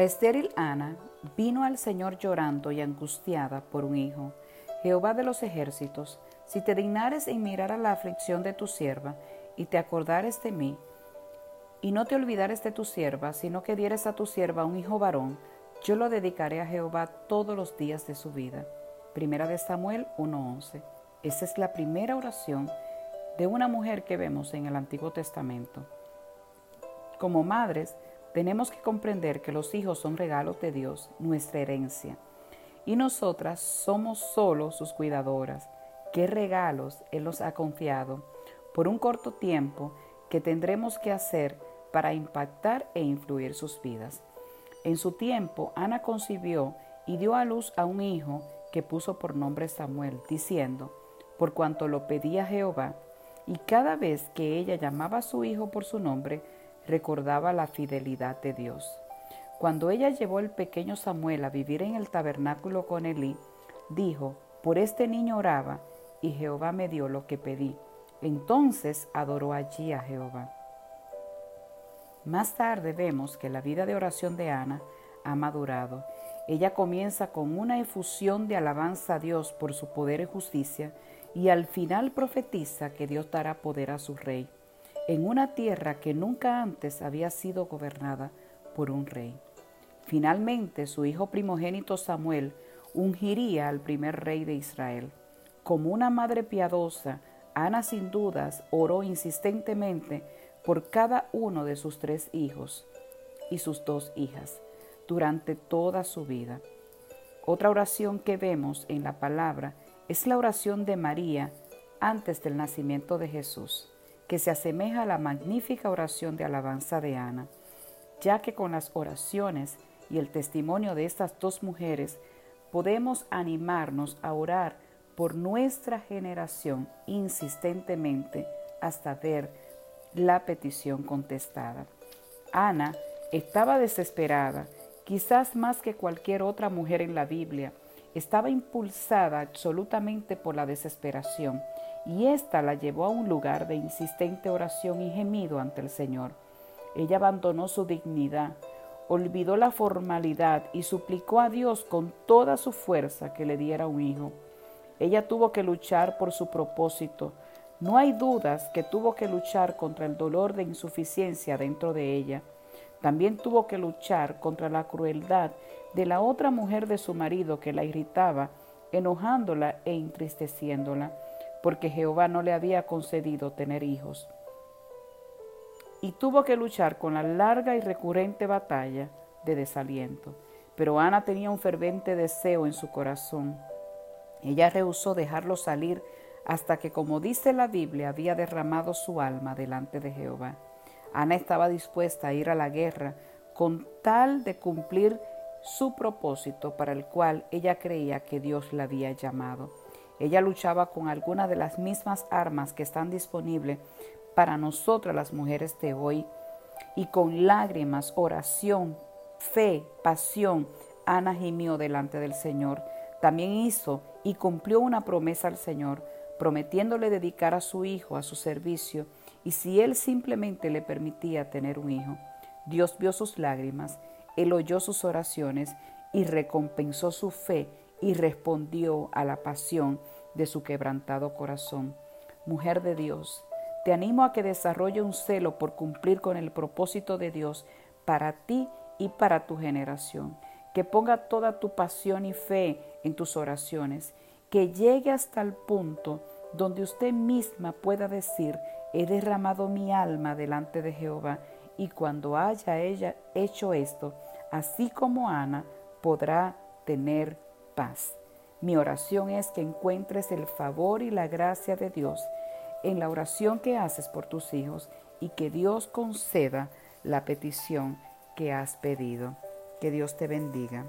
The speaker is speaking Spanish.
La estéril Ana vino al Señor llorando y angustiada por un hijo. Jehová de los ejércitos, si te dignares en mirar a la aflicción de tu sierva y te acordares de mí, y no te olvidares de tu sierva, sino que dieres a tu sierva un hijo varón, yo lo dedicaré a Jehová todos los días de su vida. Primera de Samuel 1:11. Esa es la primera oración de una mujer que vemos en el Antiguo Testamento. Como madres, tenemos que comprender que los hijos son regalos de Dios, nuestra herencia, y nosotras somos solo sus cuidadoras. ¿Qué regalos Él nos ha confiado por un corto tiempo que tendremos que hacer para impactar e influir sus vidas? En su tiempo, Ana concibió y dio a luz a un hijo que puso por nombre Samuel, diciendo, por cuanto lo pedía Jehová, y cada vez que ella llamaba a su hijo por su nombre, recordaba la fidelidad de Dios. Cuando ella llevó el pequeño Samuel a vivir en el tabernáculo con Elí, dijo, por este niño oraba, y Jehová me dio lo que pedí. Entonces adoró allí a Jehová. Más tarde vemos que la vida de oración de Ana ha madurado. Ella comienza con una efusión de alabanza a Dios por su poder y justicia y al final profetiza que Dios dará poder a su rey en una tierra que nunca antes había sido gobernada por un rey. Finalmente su hijo primogénito Samuel ungiría al primer rey de Israel. Como una madre piadosa, Ana sin dudas oró insistentemente por cada uno de sus tres hijos y sus dos hijas durante toda su vida. Otra oración que vemos en la palabra es la oración de María antes del nacimiento de Jesús, que se asemeja a la magnífica oración de alabanza de Ana, ya que con las oraciones y el testimonio de estas dos mujeres podemos animarnos a orar por nuestra generación insistentemente hasta ver la petición contestada. Ana estaba desesperada, quizás más que cualquier otra mujer en la Biblia. Estaba impulsada absolutamente por la desesperación y ésta la llevó a un lugar de insistente oración y gemido ante el Señor. Ella abandonó su dignidad, olvidó la formalidad y suplicó a Dios con toda su fuerza que le diera un hijo. Ella tuvo que luchar por su propósito, no hay dudas que tuvo que luchar contra el dolor de insuficiencia dentro de ella. También tuvo que luchar contra la crueldad de la otra mujer de su marido que la irritaba, enojándola e entristeciéndola, porque Jehová no le había concedido tener hijos. Y tuvo que luchar con la larga y recurrente batalla de desaliento. Pero Ana tenía un fervente deseo en su corazón. Ella rehusó dejarlo salir hasta que, como dice la Biblia, había derramado su alma delante de Jehová. Ana estaba dispuesta a ir a la guerra con tal de cumplir su propósito para el cual ella creía que Dios la había llamado. Ella luchaba con algunas de las mismas armas que están disponibles para nosotras las mujeres de hoy y con lágrimas, oración, fe, pasión, Ana gimió delante del Señor. También hizo y cumplió una promesa al Señor prometiéndole dedicar a su hijo a su servicio, y si él simplemente le permitía tener un hijo. Dios vio sus lágrimas, él oyó sus oraciones y recompensó su fe y respondió a la pasión de su quebrantado corazón. Mujer de Dios, te animo a que desarrolle un celo por cumplir con el propósito de Dios para ti y para tu generación, que ponga toda tu pasión y fe en tus oraciones que llegue hasta el punto donde usted misma pueda decir, he derramado mi alma delante de Jehová, y cuando haya ella hecho esto, así como Ana, podrá tener paz. Mi oración es que encuentres el favor y la gracia de Dios en la oración que haces por tus hijos y que Dios conceda la petición que has pedido. Que Dios te bendiga.